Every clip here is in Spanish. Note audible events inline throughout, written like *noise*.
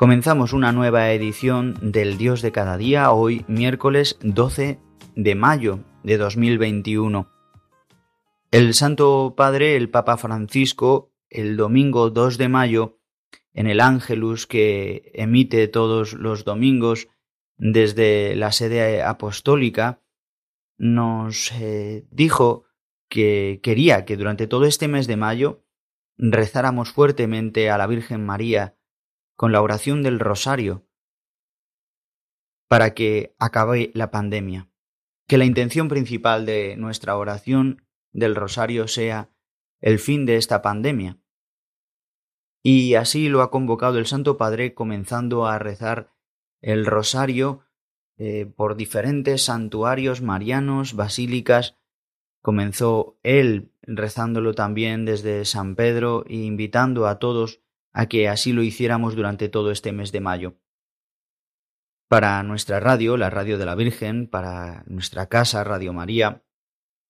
Comenzamos una nueva edición del Dios de cada día, hoy miércoles 12 de mayo de 2021. El Santo Padre, el Papa Francisco, el domingo 2 de mayo, en el Ángelus que emite todos los domingos desde la sede apostólica, nos eh, dijo que quería que durante todo este mes de mayo rezáramos fuertemente a la Virgen María, con la oración del rosario para que acabe la pandemia. Que la intención principal de nuestra oración del rosario sea el fin de esta pandemia. Y así lo ha convocado el Santo Padre comenzando a rezar el rosario eh, por diferentes santuarios marianos, basílicas. Comenzó él rezándolo también desde San Pedro e invitando a todos a que así lo hiciéramos durante todo este mes de mayo. Para nuestra radio, la Radio de la Virgen, para nuestra casa, Radio María,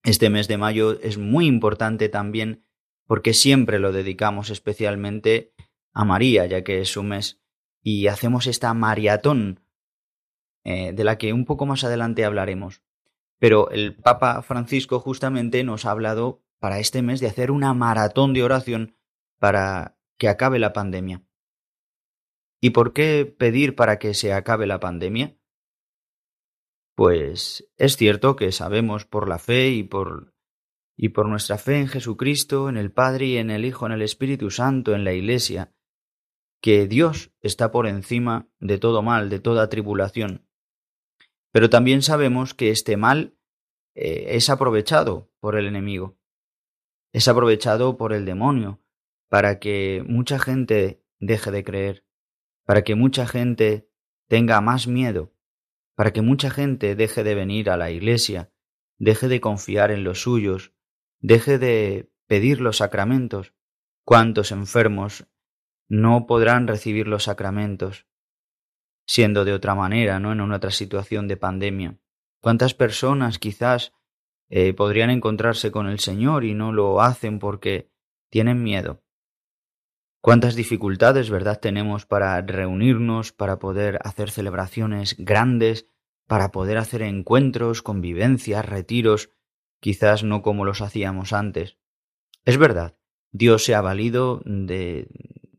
este mes de mayo es muy importante también porque siempre lo dedicamos especialmente a María, ya que es su mes, y hacemos esta maratón eh, de la que un poco más adelante hablaremos. Pero el Papa Francisco justamente nos ha hablado para este mes de hacer una maratón de oración para que acabe la pandemia. ¿Y por qué pedir para que se acabe la pandemia? Pues es cierto que sabemos por la fe y por y por nuestra fe en Jesucristo, en el Padre y en el Hijo, en el Espíritu Santo, en la Iglesia, que Dios está por encima de todo mal, de toda tribulación. Pero también sabemos que este mal eh, es aprovechado por el enemigo, es aprovechado por el demonio, para que mucha gente deje de creer, para que mucha gente tenga más miedo, para que mucha gente deje de venir a la iglesia, deje de confiar en los suyos, deje de pedir los sacramentos. ¿Cuántos enfermos no podrán recibir los sacramentos? Siendo de otra manera, ¿no? En una otra situación de pandemia. ¿Cuántas personas quizás eh, podrían encontrarse con el Señor y no lo hacen porque tienen miedo? Cuántas dificultades, ¿verdad?, tenemos para reunirnos, para poder hacer celebraciones grandes, para poder hacer encuentros, convivencias, retiros, quizás no como los hacíamos antes. Es verdad, Dios se ha valido de,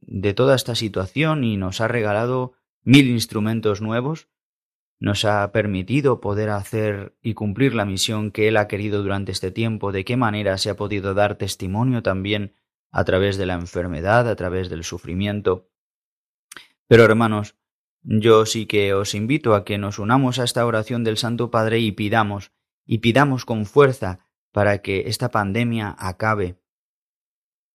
de toda esta situación y nos ha regalado mil instrumentos nuevos, nos ha permitido poder hacer y cumplir la misión que Él ha querido durante este tiempo, de qué manera se ha podido dar testimonio también a través de la enfermedad, a través del sufrimiento. Pero hermanos, yo sí que os invito a que nos unamos a esta oración del Santo Padre y pidamos, y pidamos con fuerza para que esta pandemia acabe,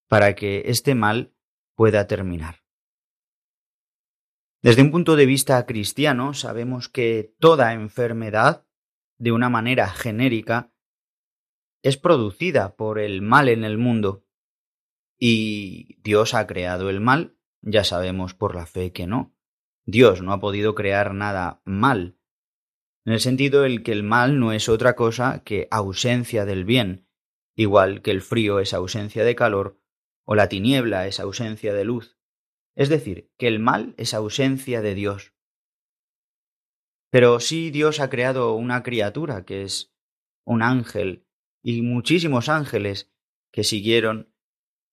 para que este mal pueda terminar. Desde un punto de vista cristiano, sabemos que toda enfermedad, de una manera genérica, es producida por el mal en el mundo. Y Dios ha creado el mal, ya sabemos por la fe que no. Dios no ha podido crear nada mal, en el sentido el que el mal no es otra cosa que ausencia del bien, igual que el frío es ausencia de calor o la tiniebla es ausencia de luz. Es decir, que el mal es ausencia de Dios. Pero sí Dios ha creado una criatura que es un ángel y muchísimos ángeles que siguieron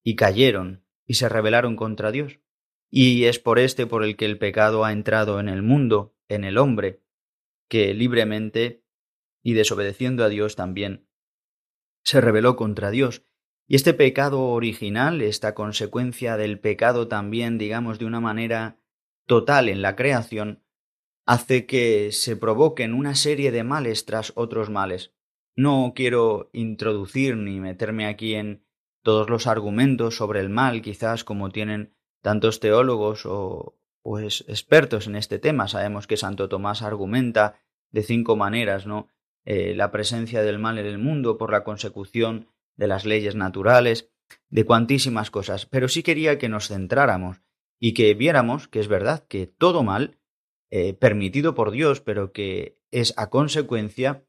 y cayeron y se rebelaron contra Dios. Y es por este por el que el pecado ha entrado en el mundo, en el hombre, que libremente y desobedeciendo a Dios también se rebeló contra Dios. Y este pecado original, esta consecuencia del pecado también, digamos, de una manera total en la creación, hace que se provoquen una serie de males tras otros males. No quiero introducir ni meterme aquí en todos los argumentos sobre el mal, quizás como tienen tantos teólogos o, pues expertos en este tema. Sabemos que Santo Tomás argumenta de cinco maneras, ¿no? Eh, la presencia del mal en el mundo por la consecución de las leyes naturales, de cuantísimas cosas. Pero sí quería que nos centráramos y que viéramos que es verdad que todo mal, eh, permitido por Dios, pero que es a consecuencia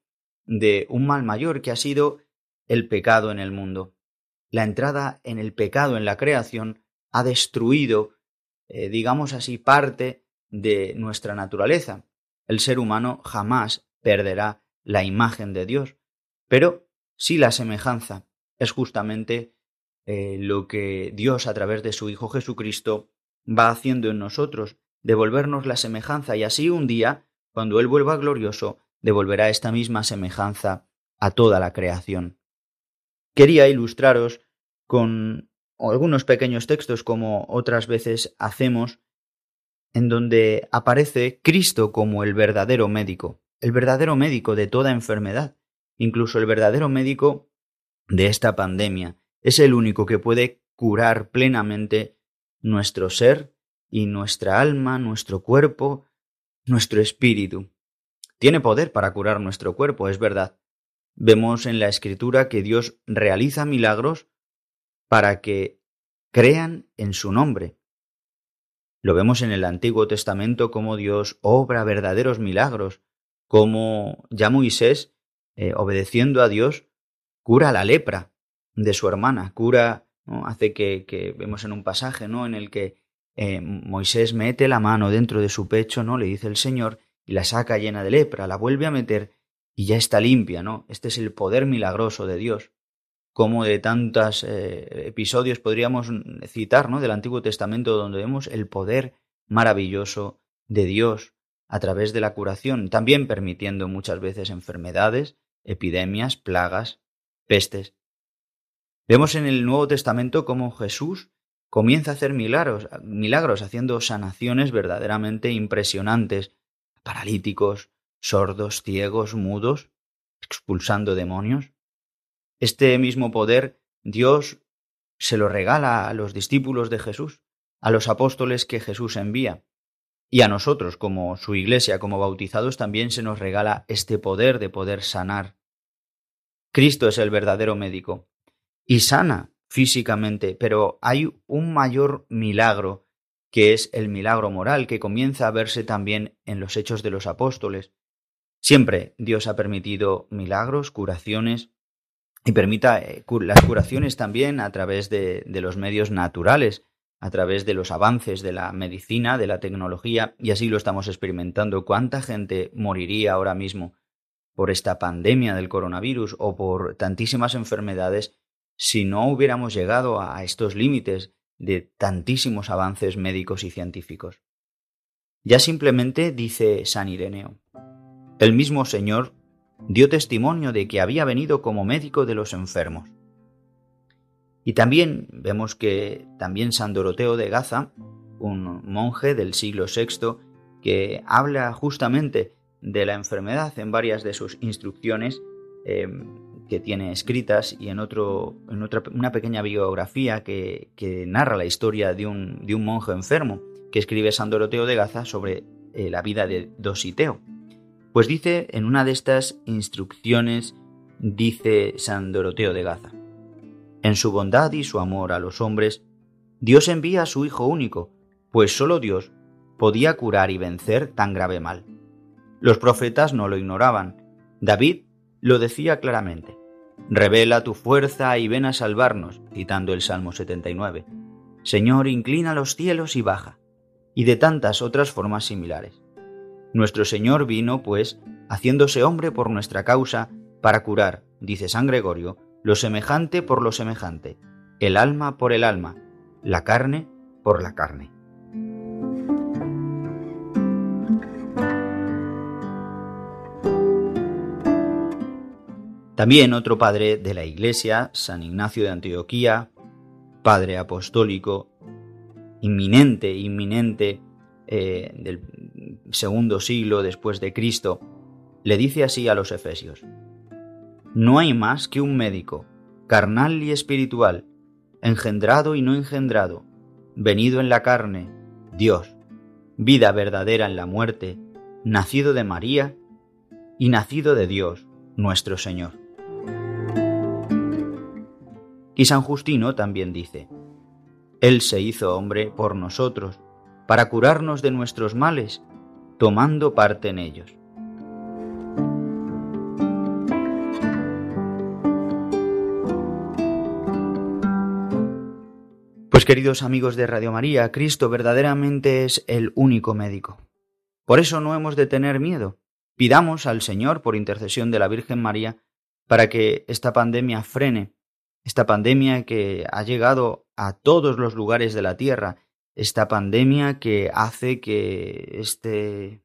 de un mal mayor que ha sido el pecado en el mundo. La entrada en el pecado en la creación ha destruido, eh, digamos así, parte de nuestra naturaleza. El ser humano jamás perderá la imagen de Dios, pero sí la semejanza. Es justamente eh, lo que Dios a través de su Hijo Jesucristo va haciendo en nosotros, devolvernos la semejanza y así un día, cuando Él vuelva glorioso, devolverá esta misma semejanza a toda la creación. Quería ilustraros con algunos pequeños textos como otras veces hacemos, en donde aparece Cristo como el verdadero médico, el verdadero médico de toda enfermedad, incluso el verdadero médico de esta pandemia. Es el único que puede curar plenamente nuestro ser y nuestra alma, nuestro cuerpo, nuestro espíritu. Tiene poder para curar nuestro cuerpo, es verdad. Vemos en la Escritura que Dios realiza milagros para que crean en su nombre. Lo vemos en el Antiguo Testamento como Dios obra verdaderos milagros, como ya Moisés, eh, obedeciendo a Dios, cura la lepra de su hermana, cura, hace que, que, vemos en un pasaje ¿no? en el que eh, Moisés mete la mano dentro de su pecho, ¿no? le dice el Señor, y la saca llena de lepra, la vuelve a meter y ya está limpia, ¿no? Este es el poder milagroso de Dios. Como de tantos eh, episodios podríamos citar, ¿no? Del Antiguo Testamento donde vemos el poder maravilloso de Dios a través de la curación, también permitiendo muchas veces enfermedades, epidemias, plagas, pestes. Vemos en el Nuevo Testamento cómo Jesús comienza a hacer milagros, milagros haciendo sanaciones verdaderamente impresionantes, paralíticos, sordos, ciegos, mudos, expulsando demonios. Este mismo poder Dios se lo regala a los discípulos de Jesús, a los apóstoles que Jesús envía. Y a nosotros, como su iglesia, como bautizados, también se nos regala este poder de poder sanar. Cristo es el verdadero médico y sana físicamente, pero hay un mayor milagro que es el milagro moral que comienza a verse también en los hechos de los apóstoles. Siempre Dios ha permitido milagros, curaciones, y permita eh, las curaciones también a través de, de los medios naturales, a través de los avances de la medicina, de la tecnología, y así lo estamos experimentando. ¿Cuánta gente moriría ahora mismo por esta pandemia del coronavirus o por tantísimas enfermedades si no hubiéramos llegado a estos límites de tantísimos avances médicos y científicos? Ya simplemente dice San Ireneo, el mismo Señor dio testimonio de que había venido como médico de los enfermos. Y también vemos que también San Doroteo de Gaza, un monje del siglo VI, que habla justamente de la enfermedad en varias de sus instrucciones em, que tiene escritas y en, otro, en otra, una pequeña biografía que, narra la historia de un, de un, monje enfermo que escribe San Doroteo de Gaza sobre eh, la vida de Dositeo. Pues dice en una de estas instrucciones, dice San Doroteo de Gaza, en su bondad y su amor a los hombres, Dios envía a su Hijo único, pues solo Dios podía curar y vencer tan grave mal. Los profetas no lo ignoraban. David lo decía claramente. Revela tu fuerza y ven a salvarnos, citando el Salmo 79. Señor, inclina los cielos y baja, y de tantas otras formas similares. Nuestro Señor vino, pues, haciéndose hombre por nuestra causa, para curar, dice San Gregorio, lo semejante por lo semejante, el alma por el alma, la carne por la carne. También otro padre de la Iglesia, San Ignacio de Antioquía, padre apostólico, inminente, inminente eh, del segundo siglo después de Cristo, le dice así a los efesios, No hay más que un médico, carnal y espiritual, engendrado y no engendrado, venido en la carne, Dios, vida verdadera en la muerte, nacido de María y nacido de Dios, nuestro Señor. Y San Justino también dice, Él se hizo hombre por nosotros, para curarnos de nuestros males, tomando parte en ellos. Pues queridos amigos de Radio María, Cristo verdaderamente es el único médico. Por eso no hemos de tener miedo. Pidamos al Señor, por intercesión de la Virgen María, para que esta pandemia frene, esta pandemia que ha llegado a todos los lugares de la Tierra, esta pandemia que hace que este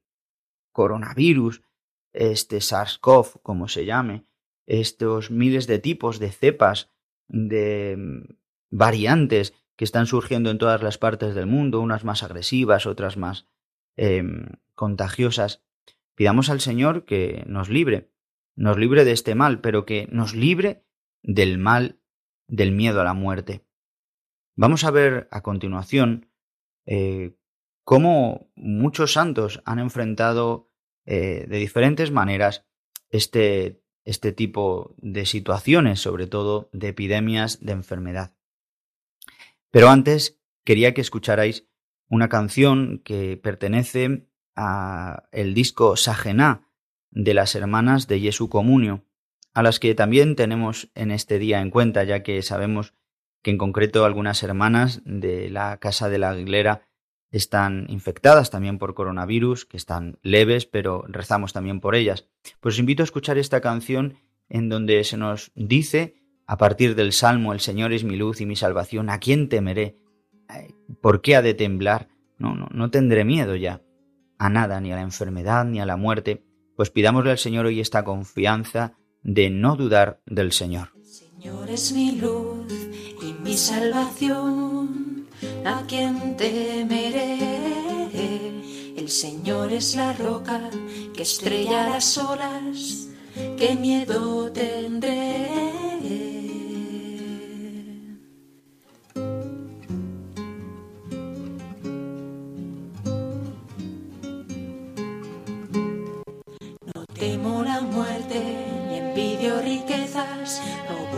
coronavirus, este SARS-CoV, como se llame, estos miles de tipos de cepas, de mm, variantes que están surgiendo en todas las partes del mundo, unas más agresivas, otras más em, contagiosas. Pidamos al Señor que nos libre, nos libre de este mal, pero que nos libre del mal del miedo a la muerte. Vamos a ver a continuación eh, cómo muchos santos han enfrentado eh, de diferentes maneras este, este tipo de situaciones, sobre todo de epidemias de enfermedad. Pero antes quería que escucharais una canción que pertenece a el disco Sajená de las hermanas de Jesu Comunio, a las que también tenemos en este día en cuenta, ya que sabemos que en concreto algunas hermanas de la Casa de la Aguilera están infectadas también por coronavirus, que están leves, pero rezamos también por ellas. Pues os invito a escuchar esta canción en donde se nos dice a partir del Salmo, el Señor es mi luz y mi salvación, ¿a quién temeré? ¿Por qué ha de temblar? No, no, no tendré miedo ya a nada, ni a la enfermedad, ni a la muerte, pues pidámosle al Señor hoy esta confianza de no dudar del Señor. Señor es mi luz mi salvación, ¿a quién temeré? El Señor es la roca que estrella las olas, ¿qué miedo tendré?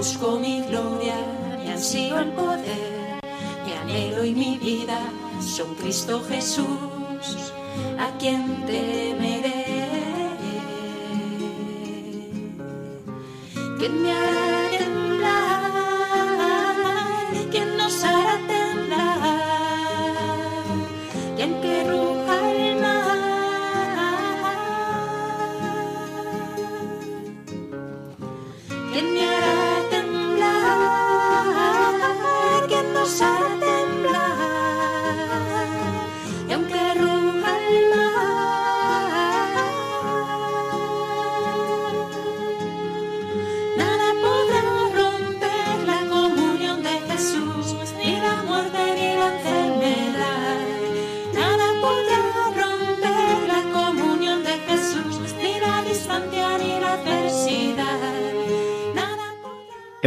busco mi gloria, mi ansío el poder, mi anhelo y mi vida son Cristo Jesús, a quien temeré. ¿Quién me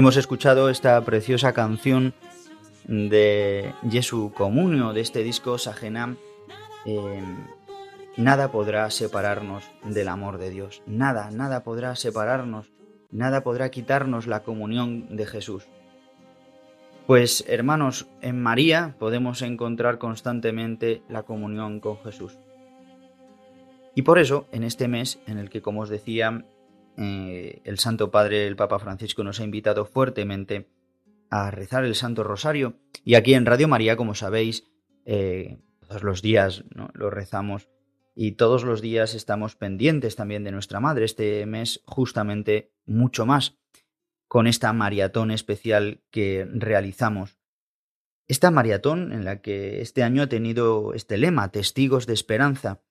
Hemos escuchado esta preciosa canción de Jesu Comunio, de este disco Sajenam. Em, nada podrá separarnos del amor de Dios. Nada, nada podrá separarnos. Nada podrá quitarnos la comunión de Jesús. Pues hermanos, en María podemos encontrar constantemente la comunión con Jesús. Y por eso, en este mes, en el que, como os decía, eh, el Santo Padre, el Papa Francisco, nos ha invitado fuertemente a rezar el Santo Rosario. Y aquí en Radio María, como sabéis, eh, todos los días lo rezamos y todos los días estamos pendientes también de nuestra Madre. Este mes justamente mucho más con esta maratón especial que realizamos. Esta maratón en la que este año ha tenido este lema, Testigos de Esperanza,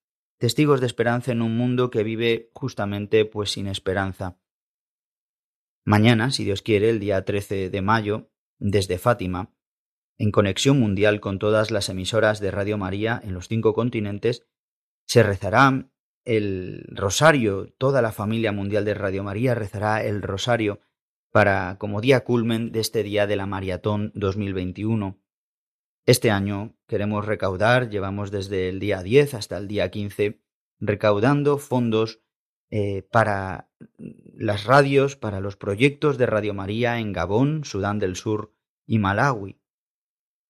testigos de esperanza en un mundo que vive justamente pues sin esperanza. Mañana, si Dios quiere, el día 13 de mayo, desde Fátima, en conexión mundial con todas las emisoras de Radio María en los cinco continentes, se rezará el rosario, toda la familia mundial de Radio María rezará el rosario para como día culmen de este día de la maratón 2021. Este año queremos recaudar, llevamos desde el día 10 hasta el día 15, recaudando fondos eh, para las radios, para los proyectos de Radio María en Gabón, Sudán del Sur y Malawi.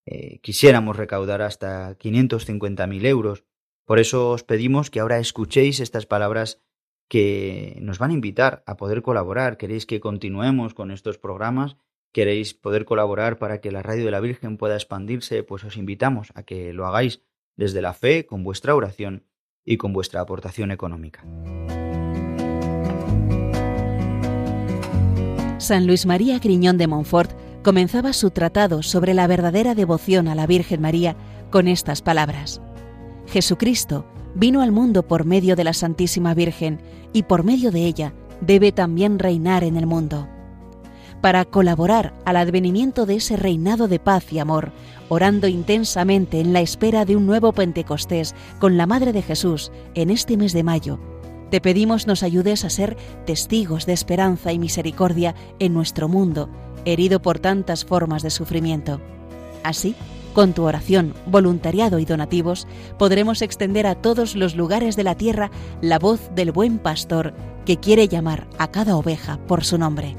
Eh, quisiéramos recaudar hasta 550.000 euros. Por eso os pedimos que ahora escuchéis estas palabras que nos van a invitar a poder colaborar. ¿Queréis que continuemos con estos programas? ¿Queréis poder colaborar para que la radio de la Virgen pueda expandirse? Pues os invitamos a que lo hagáis desde la fe, con vuestra oración y con vuestra aportación económica. San Luis María Griñón de Montfort comenzaba su tratado sobre la verdadera devoción a la Virgen María con estas palabras. Jesucristo vino al mundo por medio de la Santísima Virgen y por medio de ella debe también reinar en el mundo. Para colaborar al advenimiento de ese reinado de paz y amor, orando intensamente en la espera de un nuevo Pentecostés con la Madre de Jesús en este mes de mayo, te pedimos nos ayudes a ser testigos de esperanza y misericordia en nuestro mundo, herido por tantas formas de sufrimiento. Así, con tu oración, voluntariado y donativos, podremos extender a todos los lugares de la tierra la voz del buen pastor que quiere llamar a cada oveja por su nombre.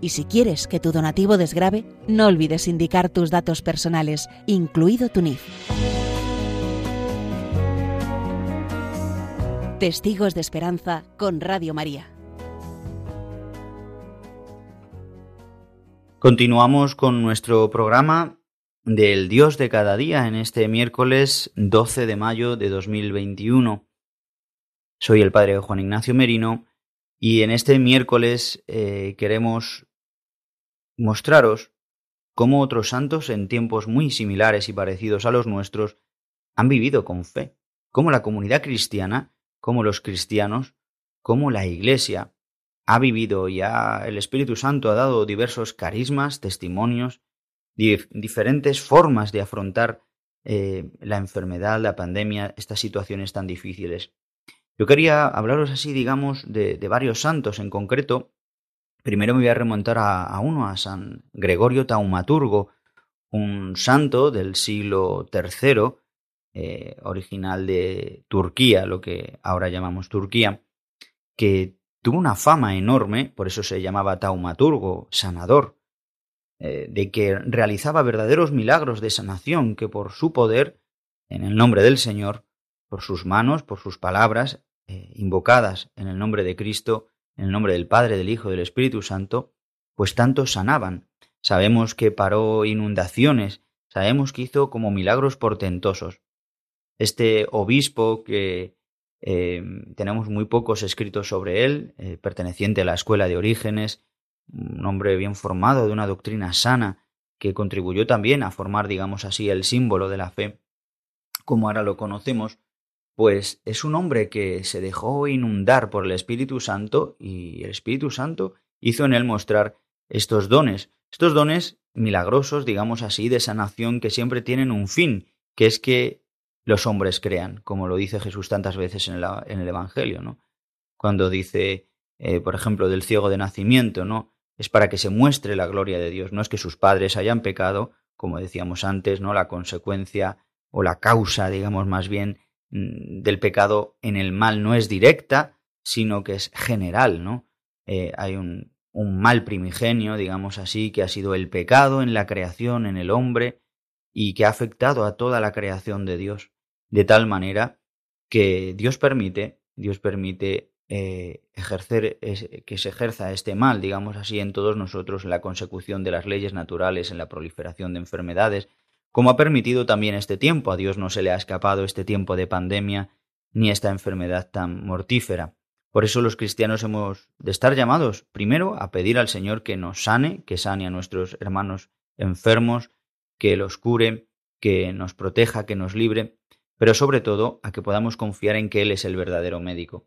Y si quieres que tu donativo desgrabe, no olvides indicar tus datos personales, incluido tu NIF. Testigos de Esperanza con Radio María. Continuamos con nuestro programa del Dios de cada día en este miércoles 12 de mayo de 2021. Soy el Padre Juan Ignacio Merino y en este miércoles eh, queremos mostraros cómo otros santos en tiempos muy similares y parecidos a los nuestros han vivido con fe, cómo la comunidad cristiana, cómo los cristianos, cómo la Iglesia ha vivido ya el Espíritu Santo ha dado diversos carismas, testimonios, diferentes formas de afrontar eh, la enfermedad, la pandemia, estas situaciones tan difíciles. Yo quería hablaros así, digamos, de, varios santos en concreto. Primero me voy a remontar a, uno, a San Gregorio Taumaturgo, un santo del siglo III, eh, original de Turquía, lo que ahora llamamos Turquía, que tuvo una fama enorme, por eso se llamaba taumaturgo, sanador, eh, de que realizaba verdaderos milagros de sanación que por su poder, en el nombre del Señor, por sus manos, por sus palabras, eh, invocadas en el nombre de Cristo, en el nombre del Padre, del Hijo y del Espíritu Santo, pues tanto sanaban. Sabemos que paró inundaciones, sabemos que hizo como milagros portentosos. Este obispo que eh, tenemos muy pocos escritos sobre él, eh, perteneciente a la escuela de orígenes, un hombre bien formado, de una doctrina sana, que contribuyó también a formar, digamos así, el símbolo de la fe, como ahora lo conocemos, pues es un hombre que se dejó inundar por el Espíritu Santo y el Espíritu Santo hizo en él mostrar estos dones, estos dones milagrosos, digamos así, de sanación que siempre tienen un fin, que es que los hombres crean, como lo dice Jesús tantas veces en el, Evangelio, ¿no? Cuando dice, eh, por ejemplo, del ciego de nacimiento, ¿no? Es para que se muestre la gloria de Dios, no es que sus padres hayan pecado, como decíamos antes, ¿no? La consecuencia o la causa, digamos más bien, del pecado en el mal no es directa, sino que es general, ¿no? Eh, hay un, un mal primigenio, digamos así, que ha sido el pecado en la creación, en el hombre, y que ha afectado a toda la creación de Dios de tal manera que Dios permite, Dios permite eh, ejercer, que se ejerza este mal, digamos así, en todos nosotros, en la consecución de las leyes naturales, en la proliferación de enfermedades, como ha permitido también este tiempo. A Dios no se le ha escapado este tiempo de pandemia ni esta enfermedad tan mortífera. Por eso los cristianos hemos de estar llamados primero a pedir al Señor que nos sane, que sane a nuestros hermanos enfermos, que los cure, que nos proteja, que nos libre, pero sobre todo a que podamos confiar en que Él es el verdadero médico.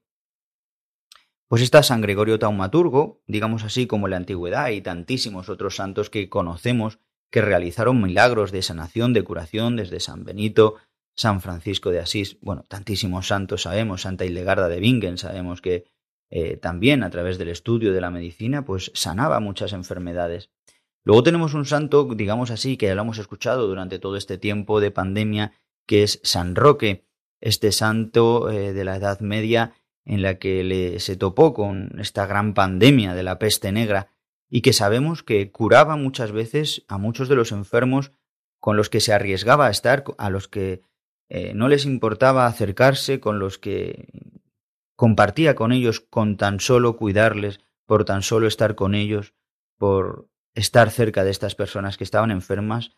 Pues está San Gregorio Taumaturgo, digamos así como en la antigüedad y tantísimos otros santos que conocemos que realizaron milagros de sanación, de curación, desde San Benito, San Francisco de Asís, bueno, tantísimos santos sabemos, Santa Hildegarda de Bingen, sabemos que eh, también a través del estudio de la medicina, pues sanaba muchas enfermedades. Luego tenemos un santo, digamos así, que ya lo hemos escuchado durante todo este tiempo de pandemia, que es San Roque, este santo eh, de la Edad Media en la que le, se topó con esta gran pandemia de la peste negra y que sabemos que curaba muchas veces a muchos de los enfermos con los que se arriesgaba a estar, a los que eh, no les importaba acercarse, con los que compartía con ellos con tan solo cuidarles, por tan solo estar con ellos, por estar cerca de estas personas que estaban enfermas,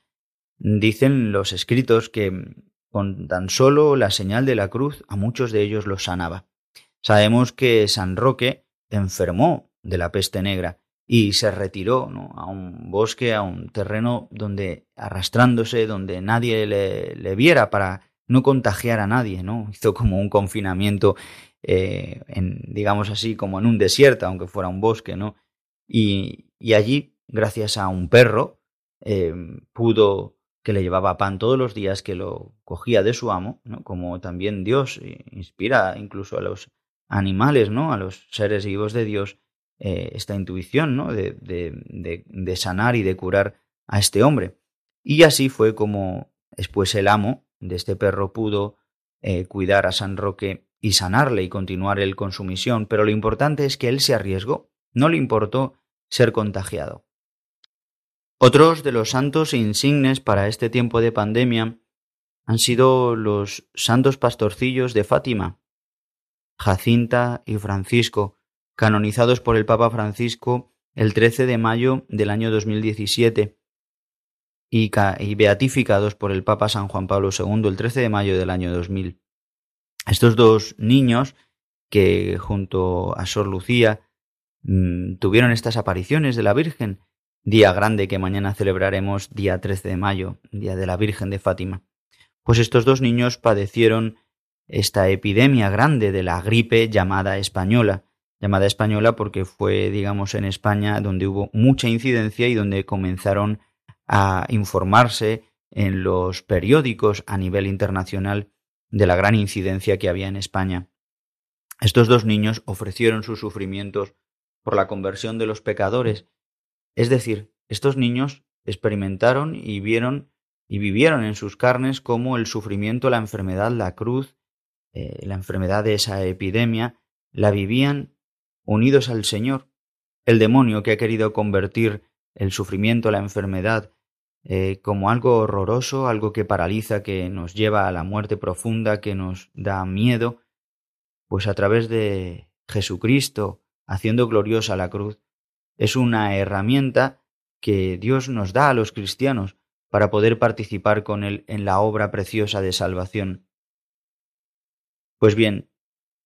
dicen los escritos que con tan solo la señal de la cruz a muchos de ellos los sanaba. Sabemos que San Roque enfermó de la peste negra y se retiró a un bosque, a un terreno donde arrastrándose, donde nadie le, viera para no contagiar a nadie, ¿no? *laughs* Hizo como un confinamiento, eh, en, digamos así, como en un desierto, aunque fuera un bosque, ¿no? Y, allí, gracias a un perro, eh, pudo que le llevaba pan todos los días, que lo cogía de su amo, ¿no? como también Dios inspira incluso a los animales, ¿no? A los seres vivos de Dios, eh, esta intuición, ¿no? De, de, de, sanar y de curar a este hombre. Y así fue como después el amo de este perro pudo eh, cuidar a San Roque y sanarle y continuar él con su misión, pero lo importante es que él se arriesgó, no le importó ser contagiado. Otros de los santos insignes para este tiempo de pandemia han sido los santos pastorcillos de Fátima, Jacinta y Francisco, canonizados por el Papa Francisco el 13 de mayo del año 2017 y, y beatificados por el Papa San Juan Pablo II el 13 de mayo del año 2000. Estos dos niños que junto a Sor Lucía mm, tuvieron estas apariciones de la Virgen, día grande que mañana celebraremos, día 13 de mayo, día de la Virgen de Fátima. Pues estos dos niños padecieron esta epidemia grande de la gripe llamada española, llamada española porque fue, digamos, en España donde hubo mucha incidencia y donde comenzaron a informarse en los periódicos a nivel internacional de la gran incidencia que había en España. Estos dos niños ofrecieron sus sufrimientos por la conversión de los pecadores, es decir, estos niños experimentaron y vieron y vivieron en sus carnes cómo el sufrimiento, la enfermedad, la cruz eh, la enfermedad de esa epidemia, la vivían unidos al Señor. El demonio que ha querido convertir el sufrimiento, la enfermedad, eh, como algo horroroso, algo que paraliza, que nos lleva a la muerte profunda, que nos da miedo, pues a través de Jesucristo, haciendo gloriosa la cruz, es una herramienta que Dios nos da a los cristianos para poder participar con Él en la obra preciosa de salvación. Pues bien,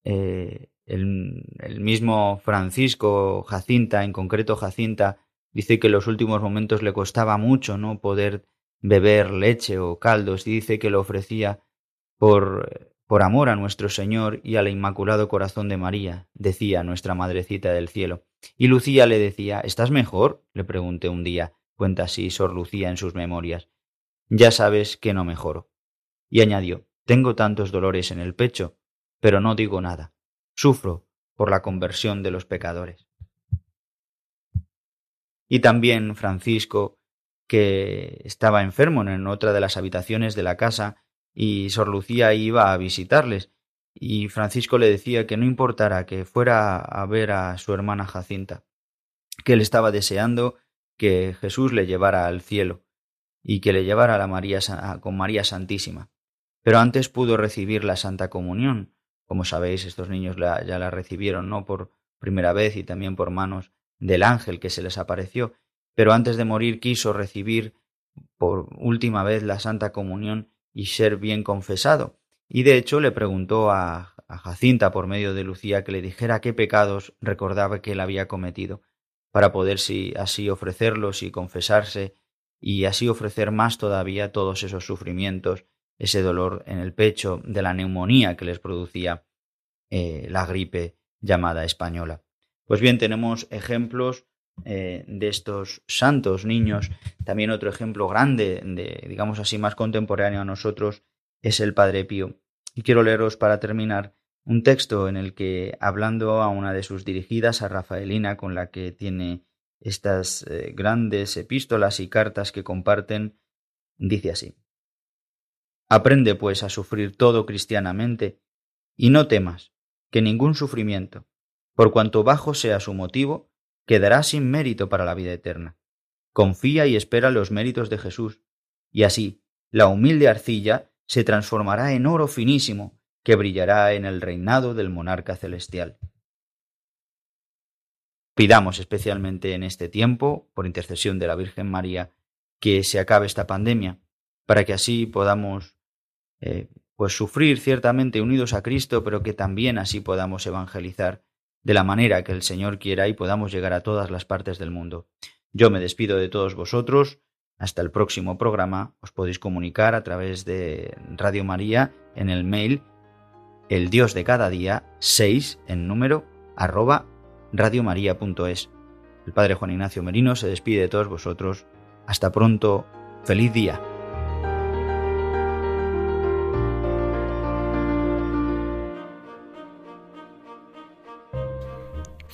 eh, el, mismo Francisco Jacinta, en concreto Jacinta, dice que en los últimos momentos le costaba mucho no poder beber leche o caldos y dice que lo ofrecía por, por amor a nuestro Señor y al Inmaculado Corazón de María, decía nuestra Madrecita del Cielo. Y Lucía le decía ¿Estás mejor? le pregunté un día, cuenta así Sor Lucía en sus memorias. Ya sabes que no mejoro. Y añadió Tengo tantos dolores en el pecho pero no digo nada. Sufro por la conversión de los pecadores. Y también Francisco, que estaba enfermo en otra de las habitaciones de la casa, y Sor Lucía iba a visitarles, y Francisco le decía que no importara que fuera a ver a su hermana Jacinta, que él estaba deseando que Jesús le llevara al cielo y que le llevara a María, con María Santísima. Pero antes pudo recibir la Santa Comunión, como sabéis, estos niños ya la recibieron, ¿no? Por primera vez y también por manos del ángel que se les apareció, pero antes de morir quiso recibir por última vez la Santa Comunión y ser bien confesado. Y de hecho le preguntó a, Jacinta por medio de Lucía que le dijera qué pecados recordaba que él había cometido, para poder así ofrecerlos y confesarse, y así ofrecer más todavía todos esos sufrimientos ese dolor en el pecho de la neumonía que les producía eh, la gripe llamada española. Pues bien, tenemos ejemplos eh, de estos santos niños. También otro ejemplo grande, de, digamos así, más contemporáneo a nosotros, es el Padre Pío. Y quiero leeros para terminar un texto en el que, hablando a una de sus dirigidas, a Rafaelina, con la que tiene estas eh, grandes epístolas y cartas que comparten, dice así. Aprende, pues, a sufrir todo cristianamente, y no temas que ningún sufrimiento, por cuanto bajo sea su motivo, quedará sin mérito para la vida eterna. Confía y espera los méritos de Jesús, y así la humilde arcilla se transformará en oro finísimo que brillará en el reinado del monarca celestial. Pidamos especialmente en este tiempo, por intercesión de la Virgen María, que se acabe esta pandemia, para que así podamos eh, pues sufrir ciertamente unidos a Cristo, pero que también así podamos evangelizar de la manera que el Señor quiera y podamos llegar a todas las partes del mundo. Yo me despido de todos vosotros. Hasta el próximo programa. Os podéis comunicar a través de Radio María en el mail el Dios de cada día 6 en número arroba radiomaria.es. El Padre Juan Ignacio Merino se despide de todos vosotros. Hasta pronto. Feliz día.